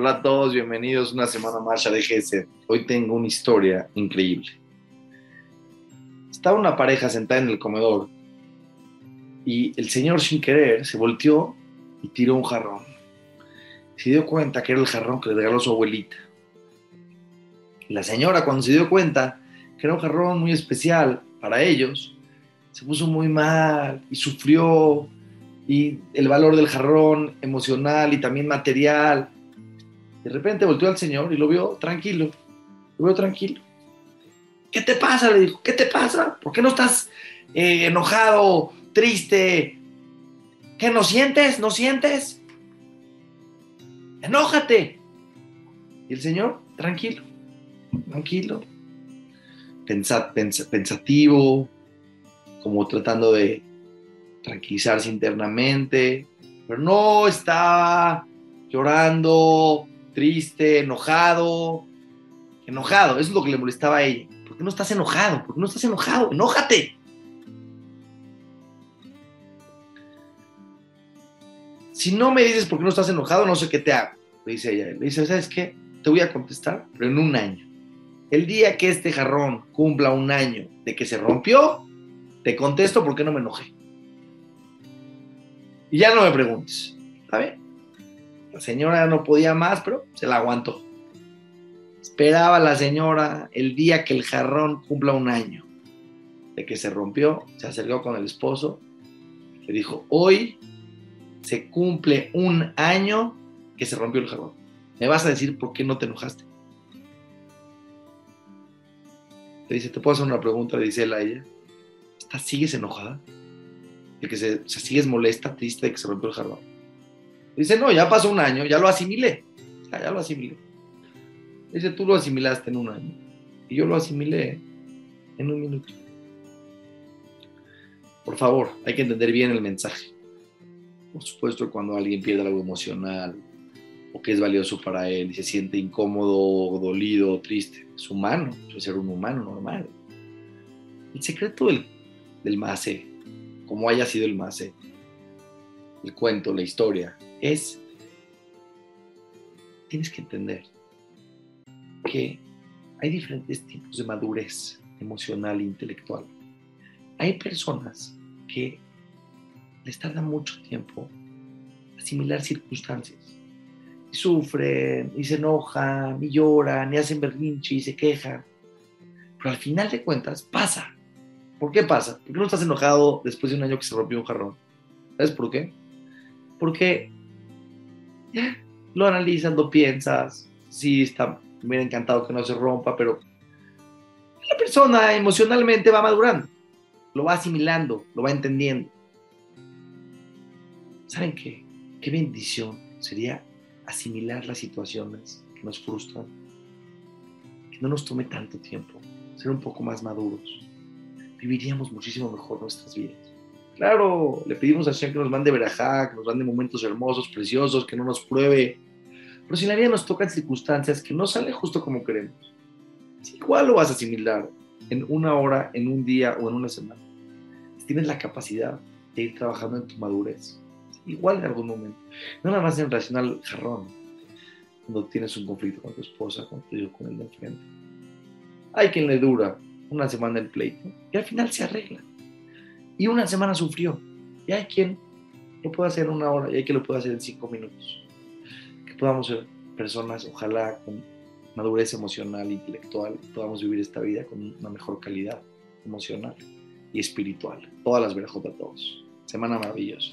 Hola a todos, bienvenidos una semana más a DGS. Hoy tengo una historia increíble. Estaba una pareja sentada en el comedor y el señor sin querer se volteó y tiró un jarrón. Se dio cuenta que era el jarrón que le regaló su abuelita. La señora cuando se dio cuenta que era un jarrón muy especial para ellos, se puso muy mal y sufrió y el valor del jarrón emocional y también material. De repente volteó al señor y lo vio tranquilo, lo vio tranquilo. ¿Qué te pasa? Le dijo, ¿qué te pasa? ¿Por qué no estás eh, enojado, triste? ¿Qué no sientes? ¿No sientes? Enójate. Y el señor, tranquilo, tranquilo, pensativo, como tratando de tranquilizarse internamente, pero no estaba llorando, triste, enojado, enojado, eso es lo que le molestaba a ella. ¿Por qué no estás enojado? ¿Por qué no estás enojado? Enójate. Si no me dices por qué no estás enojado, no sé qué te hago, le dice ella. Le dice, ¿sabes qué? Te voy a contestar, pero en un año. El día que este jarrón cumpla un año de que se rompió, te contesto por qué no me enojé. Y ya no me preguntes. ¿Está bien? La señora no podía más, pero se la aguantó. Esperaba la señora el día que el jarrón cumpla un año de que se rompió, se acercó con el esposo, le dijo, hoy se cumple un año que se rompió el jarrón. ¿Me vas a decir por qué no te enojaste? Le dice, ¿te puedo hacer una pregunta? Le dice él a ella. ¿Sigues enojada? ¿De que se, sigues molesta, triste de que se rompió el jarrón? Dice, no, ya pasó un año, ya lo asimilé. Ya, lo asimilé. Dice, tú lo asimilaste en un año. Y yo lo asimilé en un minuto. Por favor, hay que entender bien el mensaje. Por supuesto, cuando alguien pierde algo emocional o que es valioso para él y se siente incómodo, dolido, triste, es humano, es ser un humano normal. El secreto del, del MASE, como haya sido el MASE, el cuento, la historia, es, tienes que entender que hay diferentes tipos de madurez emocional e intelectual. Hay personas que les tarda mucho tiempo asimilar circunstancias. Y sufren, y se enojan, y lloran, y hacen berrinche, y se quejan. Pero al final de cuentas pasa. ¿Por qué pasa? ¿Por qué no estás enojado después de un año que se rompió un jarrón? ¿Sabes por qué? Porque lo analizas, lo piensas, sí, está, me hubiera encantado que no se rompa, pero la persona emocionalmente va madurando, lo va asimilando, lo va entendiendo. ¿Saben qué? Qué bendición sería asimilar las situaciones que nos frustran, que no nos tome tanto tiempo, ser un poco más maduros viviríamos muchísimo mejor nuestras vidas. Claro, le pedimos a Hashem que nos mande verajá, que nos mande momentos hermosos, preciosos, que no nos pruebe. Pero si la vida nos toca circunstancias que no salen justo como queremos, igual lo vas a asimilar en una hora, en un día o en una semana. tienes la capacidad de ir trabajando en tu madurez, igual en algún momento. No nada más en relación al jarrón, cuando tienes un conflicto con tu esposa, con tu hijo, con el de enfrente. Hay quien le dura una semana el pleito y al final se arregla. Y una semana sufrió. Y hay quien lo puede hacer en una hora y hay quien lo puede hacer en cinco minutos. Que podamos ser personas, ojalá con madurez emocional, intelectual, podamos vivir esta vida con una mejor calidad emocional y espiritual. Todas las verajos a todos. Semana maravillosa.